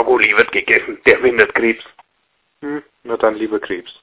Brokkoli wird gegessen, der mindert Krebs. Hm, na dann lieber Krebs.